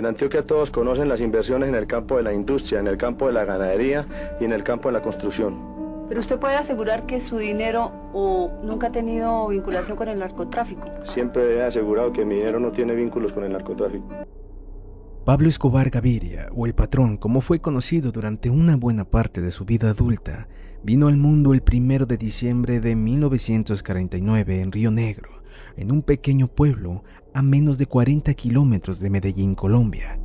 En Antioquia todos conocen las inversiones en el campo de la industria, en el campo de la ganadería y en el campo de la construcción. Pero usted puede asegurar que su dinero o nunca ha tenido vinculación con el narcotráfico. Siempre he asegurado que mi dinero no tiene vínculos con el narcotráfico. Pablo Escobar Gaviria, o el patrón, como fue conocido durante una buena parte de su vida adulta, vino al mundo el primero de diciembre de 1949 en Río Negro, en un pequeño pueblo a menos de 40 kilómetros de Medellín, Colombia.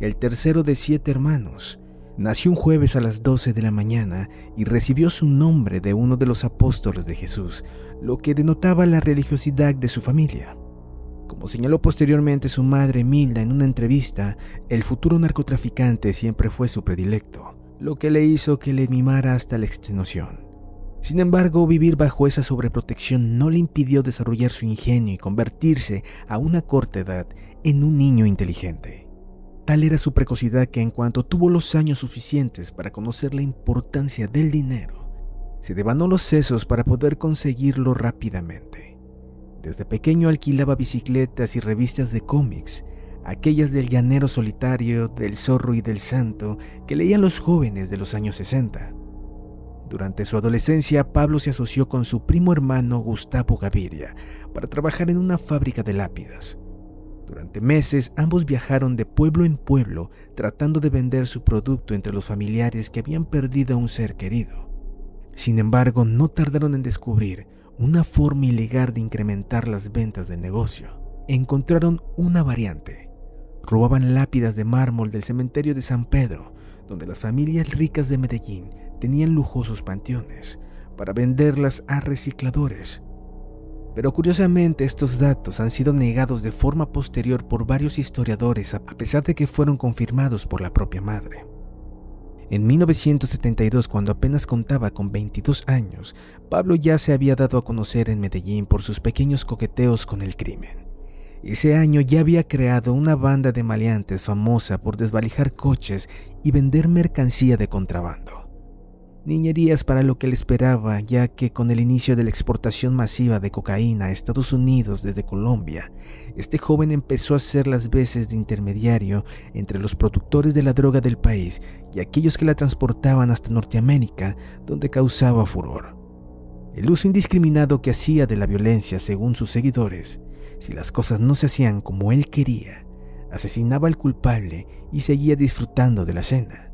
El tercero de siete hermanos, nació un jueves a las 12 de la mañana y recibió su nombre de uno de los apóstoles de Jesús, lo que denotaba la religiosidad de su familia. Como señaló posteriormente su madre Milda en una entrevista, el futuro narcotraficante siempre fue su predilecto, lo que le hizo que le mimara hasta la extenuación. Sin embargo, vivir bajo esa sobreprotección no le impidió desarrollar su ingenio y convertirse a una corta edad en un niño inteligente. Tal era su precocidad que en cuanto tuvo los años suficientes para conocer la importancia del dinero, se devanó los sesos para poder conseguirlo rápidamente. Desde pequeño alquilaba bicicletas y revistas de cómics, aquellas del llanero solitario, del zorro y del santo que leían los jóvenes de los años 60. Durante su adolescencia, Pablo se asoció con su primo hermano Gustavo Gaviria para trabajar en una fábrica de lápidas. Durante meses ambos viajaron de pueblo en pueblo tratando de vender su producto entre los familiares que habían perdido a un ser querido. Sin embargo, no tardaron en descubrir una forma ilegal de incrementar las ventas del negocio. Encontraron una variante. Robaban lápidas de mármol del cementerio de San Pedro, donde las familias ricas de Medellín tenían lujosos panteones, para venderlas a recicladores. Pero curiosamente estos datos han sido negados de forma posterior por varios historiadores a pesar de que fueron confirmados por la propia madre. En 1972, cuando apenas contaba con 22 años, Pablo ya se había dado a conocer en Medellín por sus pequeños coqueteos con el crimen. Ese año ya había creado una banda de maleantes famosa por desvalijar coches y vender mercancía de contrabando niñerías para lo que le esperaba, ya que con el inicio de la exportación masiva de cocaína a Estados Unidos desde Colombia, este joven empezó a hacer las veces de intermediario entre los productores de la droga del país y aquellos que la transportaban hasta Norteamérica, donde causaba furor. El uso indiscriminado que hacía de la violencia, según sus seguidores, si las cosas no se hacían como él quería, asesinaba al culpable y seguía disfrutando de la cena.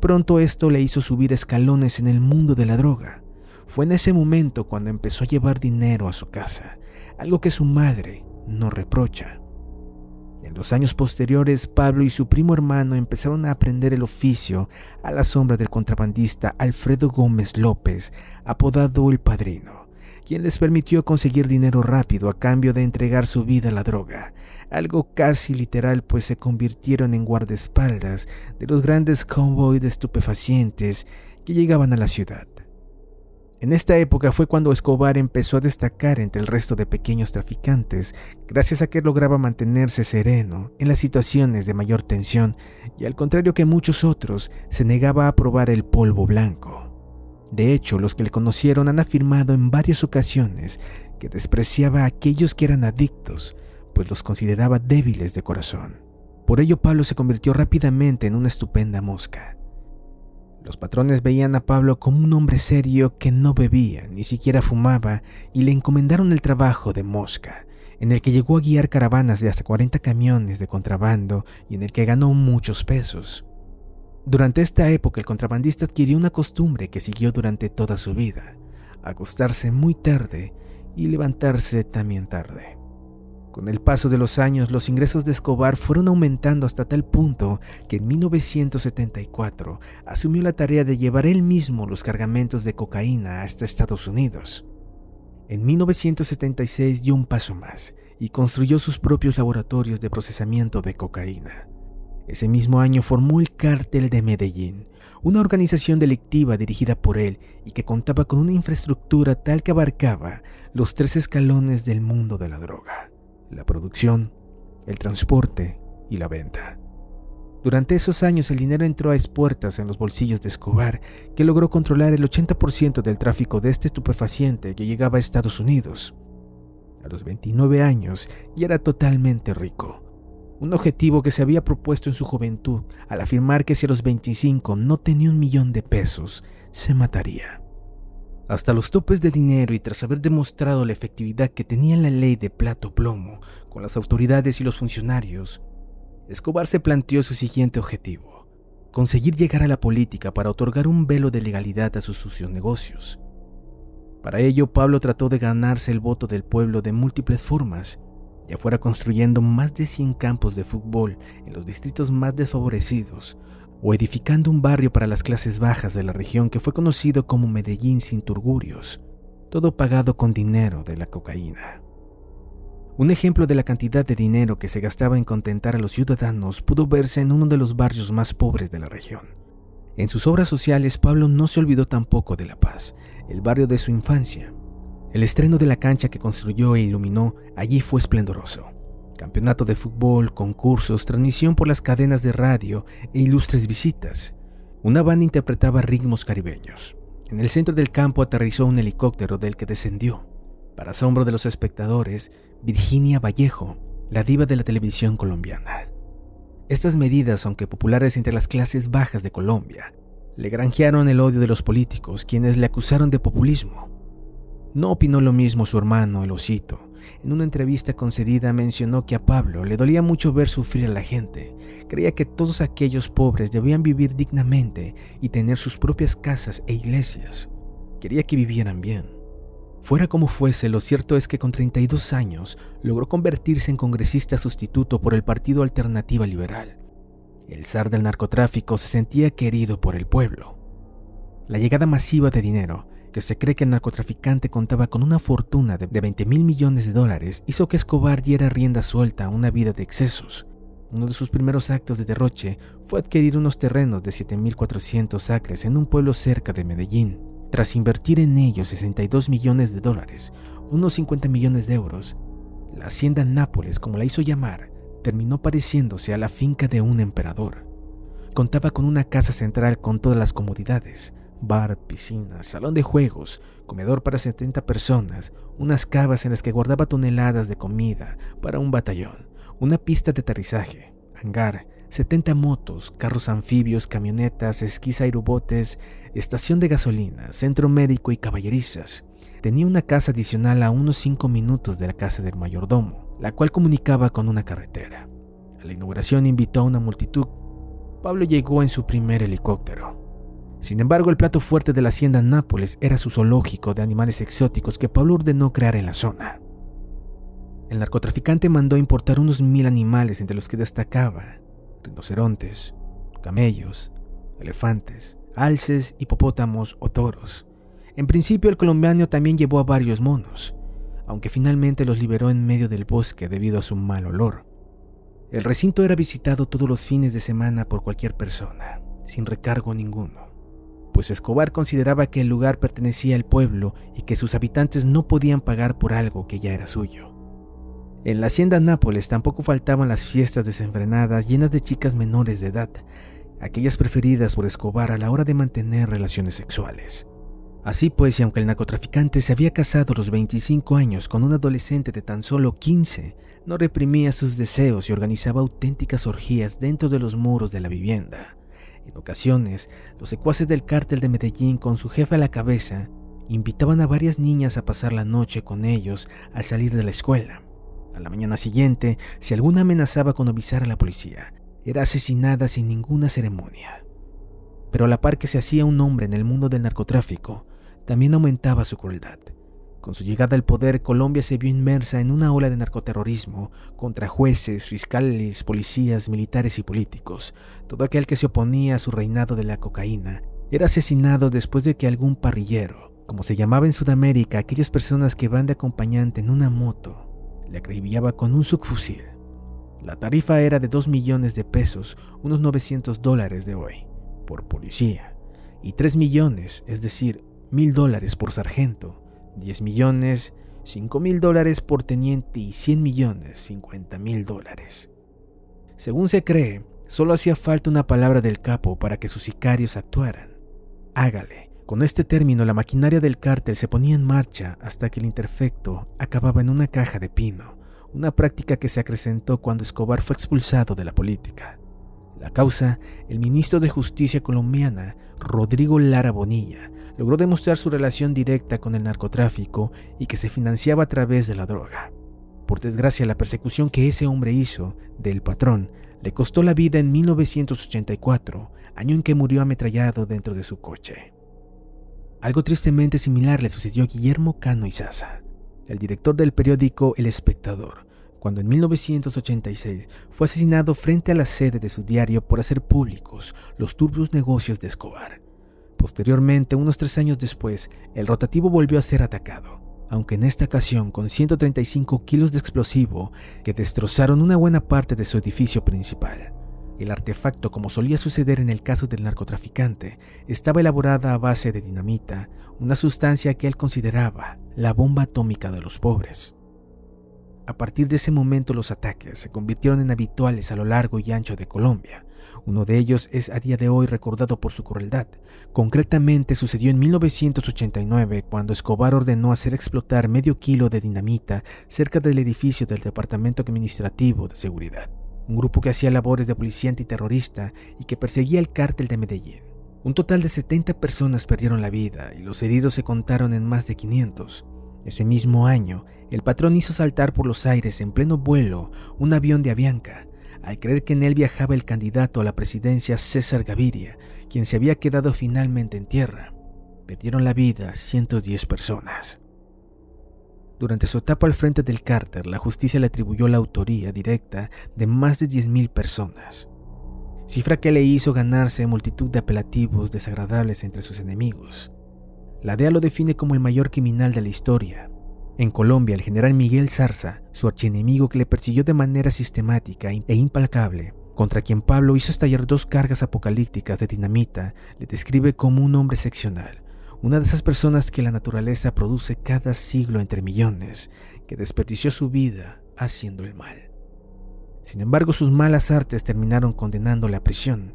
Pronto esto le hizo subir escalones en el mundo de la droga. Fue en ese momento cuando empezó a llevar dinero a su casa, algo que su madre no reprocha. En los años posteriores, Pablo y su primo hermano empezaron a aprender el oficio a la sombra del contrabandista Alfredo Gómez López, apodado El Padrino, quien les permitió conseguir dinero rápido a cambio de entregar su vida a la droga, algo casi literal pues se convirtieron en guardaespaldas de los grandes convoys de estupefacientes que llegaban a la ciudad. En esta época fue cuando Escobar empezó a destacar entre el resto de pequeños traficantes, gracias a que lograba mantenerse sereno en las situaciones de mayor tensión y al contrario que muchos otros, se negaba a probar el polvo blanco. De hecho, los que le conocieron han afirmado en varias ocasiones que despreciaba a aquellos que eran adictos, pues los consideraba débiles de corazón. Por ello Pablo se convirtió rápidamente en una estupenda mosca. Los patrones veían a Pablo como un hombre serio que no bebía, ni siquiera fumaba, y le encomendaron el trabajo de mosca, en el que llegó a guiar caravanas de hasta 40 camiones de contrabando y en el que ganó muchos pesos. Durante esta época el contrabandista adquirió una costumbre que siguió durante toda su vida, acostarse muy tarde y levantarse también tarde. Con el paso de los años, los ingresos de Escobar fueron aumentando hasta tal punto que en 1974 asumió la tarea de llevar él mismo los cargamentos de cocaína hasta Estados Unidos. En 1976 dio un paso más y construyó sus propios laboratorios de procesamiento de cocaína. Ese mismo año formó el Cártel de Medellín, una organización delictiva dirigida por él y que contaba con una infraestructura tal que abarcaba los tres escalones del mundo de la droga la producción, el transporte y la venta. Durante esos años el dinero entró a expuertas en los bolsillos de Escobar, que logró controlar el 80% del tráfico de este estupefaciente que llegaba a Estados Unidos. A los 29 años ya era totalmente rico. Un objetivo que se había propuesto en su juventud al afirmar que si a los 25 no tenía un millón de pesos, se mataría. Hasta los topes de dinero y tras haber demostrado la efectividad que tenía la ley de plato plomo con las autoridades y los funcionarios, Escobar se planteó su siguiente objetivo, conseguir llegar a la política para otorgar un velo de legalidad a sus sucios negocios. Para ello, Pablo trató de ganarse el voto del pueblo de múltiples formas, ya fuera construyendo más de 100 campos de fútbol en los distritos más desfavorecidos, o edificando un barrio para las clases bajas de la región que fue conocido como Medellín sin turgurios, todo pagado con dinero de la cocaína. Un ejemplo de la cantidad de dinero que se gastaba en contentar a los ciudadanos pudo verse en uno de los barrios más pobres de la región. En sus obras sociales, Pablo no se olvidó tampoco de La Paz, el barrio de su infancia. El estreno de la cancha que construyó e iluminó allí fue esplendoroso. Campeonato de fútbol, concursos, transmisión por las cadenas de radio e ilustres visitas. Una banda interpretaba ritmos caribeños. En el centro del campo aterrizó un helicóptero del que descendió. Para asombro de los espectadores, Virginia Vallejo, la diva de la televisión colombiana. Estas medidas, aunque populares entre las clases bajas de Colombia, le granjearon el odio de los políticos, quienes le acusaron de populismo. No opinó lo mismo su hermano, el osito. En una entrevista concedida mencionó que a Pablo le dolía mucho ver sufrir a la gente. Creía que todos aquellos pobres debían vivir dignamente y tener sus propias casas e iglesias. Quería que vivieran bien. Fuera como fuese, lo cierto es que con 32 años logró convertirse en congresista sustituto por el Partido Alternativa Liberal el zar del narcotráfico se sentía querido por el pueblo. La llegada masiva de dinero, que se cree que el narcotraficante contaba con una fortuna de 20 mil millones de dólares, hizo que Escobar diera rienda suelta a una vida de excesos. Uno de sus primeros actos de derroche fue adquirir unos terrenos de 7.400 acres en un pueblo cerca de Medellín. Tras invertir en ellos 62 millones de dólares, unos 50 millones de euros, la hacienda Nápoles, como la hizo llamar, terminó pareciéndose a la finca de un emperador. Contaba con una casa central con todas las comodidades, bar, piscina, salón de juegos, comedor para 70 personas, unas cavas en las que guardaba toneladas de comida para un batallón, una pista de aterrizaje, hangar, 70 motos, carros anfibios, camionetas, esquís aerobotes, estación de gasolina, centro médico y caballerizas. Tenía una casa adicional a unos 5 minutos de la casa del mayordomo la cual comunicaba con una carretera. A la inauguración invitó a una multitud. Pablo llegó en su primer helicóptero. Sin embargo, el plato fuerte de la hacienda Nápoles era su zoológico de animales exóticos que Pablo ordenó crear en la zona. El narcotraficante mandó importar unos mil animales entre los que destacaba rinocerontes, camellos, elefantes, alces, hipopótamos o toros. En principio el colombiano también llevó a varios monos, aunque finalmente los liberó en medio del bosque debido a su mal olor. El recinto era visitado todos los fines de semana por cualquier persona, sin recargo ninguno, pues Escobar consideraba que el lugar pertenecía al pueblo y que sus habitantes no podían pagar por algo que ya era suyo. En la hacienda Nápoles tampoco faltaban las fiestas desenfrenadas llenas de chicas menores de edad, aquellas preferidas por Escobar a la hora de mantener relaciones sexuales. Así pues, y aunque el narcotraficante se había casado a los 25 años con un adolescente de tan solo 15, no reprimía sus deseos y organizaba auténticas orgías dentro de los muros de la vivienda. En ocasiones, los secuaces del cártel de Medellín con su jefe a la cabeza invitaban a varias niñas a pasar la noche con ellos al salir de la escuela. A la mañana siguiente, si alguna amenazaba con avisar a la policía, era asesinada sin ninguna ceremonia. Pero a la par que se hacía un hombre en el mundo del narcotráfico, también aumentaba su crueldad. Con su llegada al poder, Colombia se vio inmersa en una ola de narcoterrorismo contra jueces, fiscales, policías, militares y políticos. Todo aquel que se oponía a su reinado de la cocaína era asesinado después de que algún parrillero, como se llamaba en Sudamérica aquellas personas que van de acompañante en una moto, le acribillaba con un subfusil. La tarifa era de 2 millones de pesos, unos 900 dólares de hoy, por policía, y 3 millones, es decir, mil dólares por sargento, 10 millones, 5 mil dólares por teniente y 100 millones, 50 mil dólares. Según se cree, solo hacía falta una palabra del capo para que sus sicarios actuaran. Hágale. Con este término, la maquinaria del cártel se ponía en marcha hasta que el interfecto acababa en una caja de pino, una práctica que se acrecentó cuando Escobar fue expulsado de la política. La causa, el ministro de Justicia colombiana, Rodrigo Lara Bonilla, logró demostrar su relación directa con el narcotráfico y que se financiaba a través de la droga. Por desgracia, la persecución que ese hombre hizo del patrón le costó la vida en 1984, año en que murió ametrallado dentro de su coche. Algo tristemente similar le sucedió a Guillermo Cano Izaza, el director del periódico El Espectador, cuando en 1986 fue asesinado frente a la sede de su diario por hacer públicos los turbios negocios de Escobar. Posteriormente, unos tres años después, el rotativo volvió a ser atacado, aunque en esta ocasión con 135 kilos de explosivo que destrozaron una buena parte de su edificio principal. El artefacto, como solía suceder en el caso del narcotraficante, estaba elaborada a base de dinamita, una sustancia que él consideraba la bomba atómica de los pobres. A partir de ese momento los ataques se convirtieron en habituales a lo largo y ancho de Colombia. Uno de ellos es a día de hoy recordado por su crueldad. Concretamente sucedió en 1989 cuando Escobar ordenó hacer explotar medio kilo de dinamita cerca del edificio del Departamento Administrativo de Seguridad, un grupo que hacía labores de policía antiterrorista y que perseguía el cártel de Medellín. Un total de 70 personas perdieron la vida y los heridos se contaron en más de 500. Ese mismo año, el patrón hizo saltar por los aires en pleno vuelo un avión de Avianca, al creer que en él viajaba el candidato a la presidencia César Gaviria, quien se había quedado finalmente en tierra. Perdieron la vida 110 personas. Durante su etapa al frente del cárter, la justicia le atribuyó la autoría directa de más de 10.000 personas, cifra que le hizo ganarse multitud de apelativos desagradables entre sus enemigos. La DEA lo define como el mayor criminal de la historia. En Colombia, el general Miguel Zarza, su archienemigo que le persiguió de manera sistemática e implacable, contra quien Pablo hizo estallar dos cargas apocalípticas de dinamita, le describe como un hombre excepcional, una de esas personas que la naturaleza produce cada siglo entre millones, que desperdició su vida haciendo el mal. Sin embargo, sus malas artes terminaron condenándole a prisión.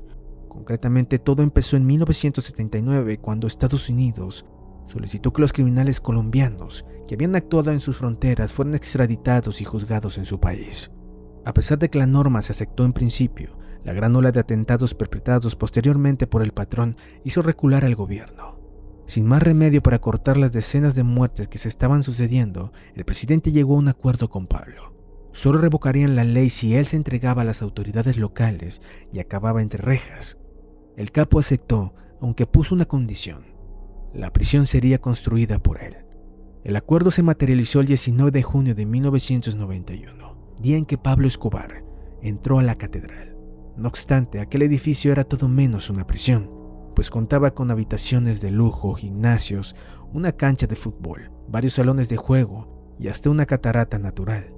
Concretamente, todo empezó en 1979, cuando Estados Unidos solicitó que los criminales colombianos que habían actuado en sus fronteras fueran extraditados y juzgados en su país. A pesar de que la norma se aceptó en principio, la gran ola de atentados perpetrados posteriormente por el patrón hizo recular al gobierno. Sin más remedio para cortar las decenas de muertes que se estaban sucediendo, el presidente llegó a un acuerdo con Pablo. Solo revocarían la ley si él se entregaba a las autoridades locales y acababa entre rejas. El capo aceptó, aunque puso una condición la prisión sería construida por él. El acuerdo se materializó el 19 de junio de 1991, día en que Pablo Escobar entró a la catedral. No obstante, aquel edificio era todo menos una prisión, pues contaba con habitaciones de lujo, gimnasios, una cancha de fútbol, varios salones de juego y hasta una catarata natural.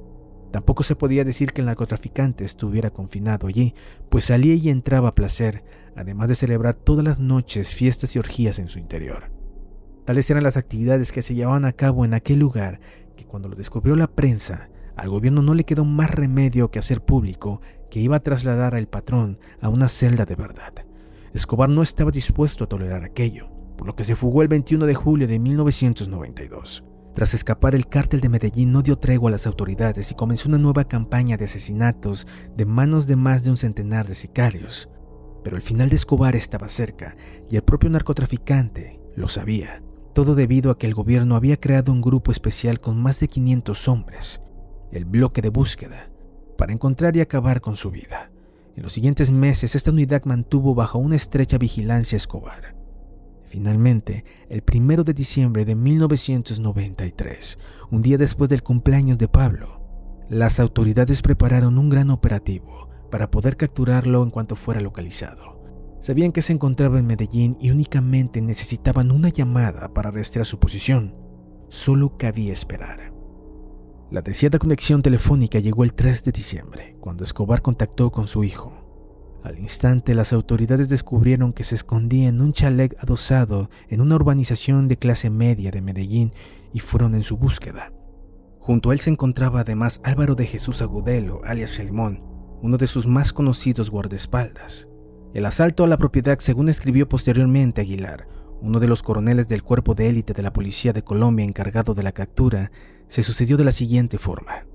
Tampoco se podía decir que el narcotraficante estuviera confinado allí, pues salía y entraba a placer, además de celebrar todas las noches fiestas y orgías en su interior. Tales eran las actividades que se llevaban a cabo en aquel lugar que cuando lo descubrió la prensa, al gobierno no le quedó más remedio que hacer público que iba a trasladar al patrón a una celda de verdad. Escobar no estaba dispuesto a tolerar aquello, por lo que se fugó el 21 de julio de 1992. Tras escapar, el cártel de Medellín no dio tregua a las autoridades y comenzó una nueva campaña de asesinatos de manos de más de un centenar de sicarios. Pero el final de Escobar estaba cerca y el propio narcotraficante lo sabía todo debido a que el gobierno había creado un grupo especial con más de 500 hombres, el bloque de búsqueda, para encontrar y acabar con su vida. En los siguientes meses, esta unidad mantuvo bajo una estrecha vigilancia a Escobar. Finalmente, el 1 de diciembre de 1993, un día después del cumpleaños de Pablo, las autoridades prepararon un gran operativo para poder capturarlo en cuanto fuera localizado. Sabían que se encontraba en Medellín y únicamente necesitaban una llamada para rastrear su posición. Solo cabía esperar. La deseada conexión telefónica llegó el 3 de diciembre, cuando Escobar contactó con su hijo. Al instante, las autoridades descubrieron que se escondía en un chalet adosado en una urbanización de clase media de Medellín y fueron en su búsqueda. Junto a él se encontraba además Álvaro de Jesús Agudelo, alias Limón, uno de sus más conocidos guardaespaldas. El asalto a la propiedad, según escribió posteriormente Aguilar, uno de los coroneles del cuerpo de élite de la policía de Colombia encargado de la captura, se sucedió de la siguiente forma.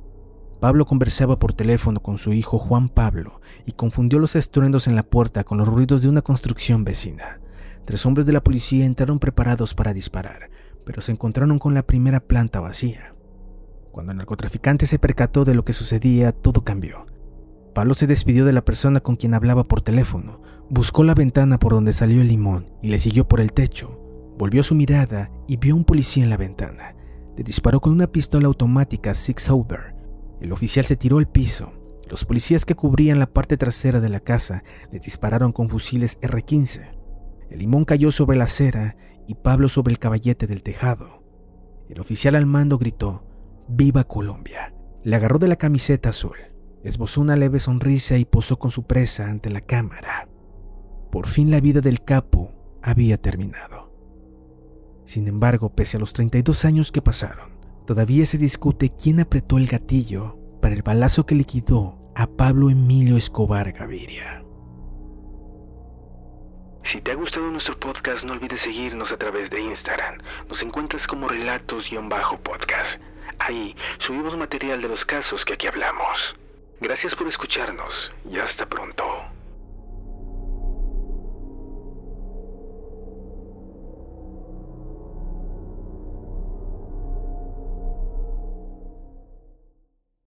Pablo conversaba por teléfono con su hijo Juan Pablo y confundió los estruendos en la puerta con los ruidos de una construcción vecina. Tres hombres de la policía entraron preparados para disparar, pero se encontraron con la primera planta vacía. Cuando el narcotraficante se percató de lo que sucedía, todo cambió. Pablo se despidió de la persona con quien hablaba por teléfono, buscó la ventana por donde salió el limón y le siguió por el techo. Volvió su mirada y vio a un policía en la ventana. Le disparó con una pistola automática Six Sauber. El oficial se tiró al piso. Los policías que cubrían la parte trasera de la casa le dispararon con fusiles R-15. El limón cayó sobre la acera y Pablo sobre el caballete del tejado. El oficial al mando gritó, ¡Viva Colombia! Le agarró de la camiseta azul esbozó una leve sonrisa y posó con su presa ante la cámara. Por fin la vida del capo había terminado. Sin embargo, pese a los 32 años que pasaron, todavía se discute quién apretó el gatillo para el balazo que liquidó a Pablo Emilio Escobar Gaviria. Si te ha gustado nuestro podcast, no olvides seguirnos a través de Instagram. Nos encuentras como relatos-podcast. Ahí subimos material de los casos que aquí hablamos. Gracias por escucharnos y hasta pronto.